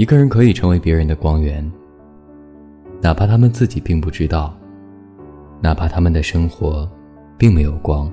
一个人可以成为别人的光源哪怕他们自己并不知道哪怕他们的生活并没有光。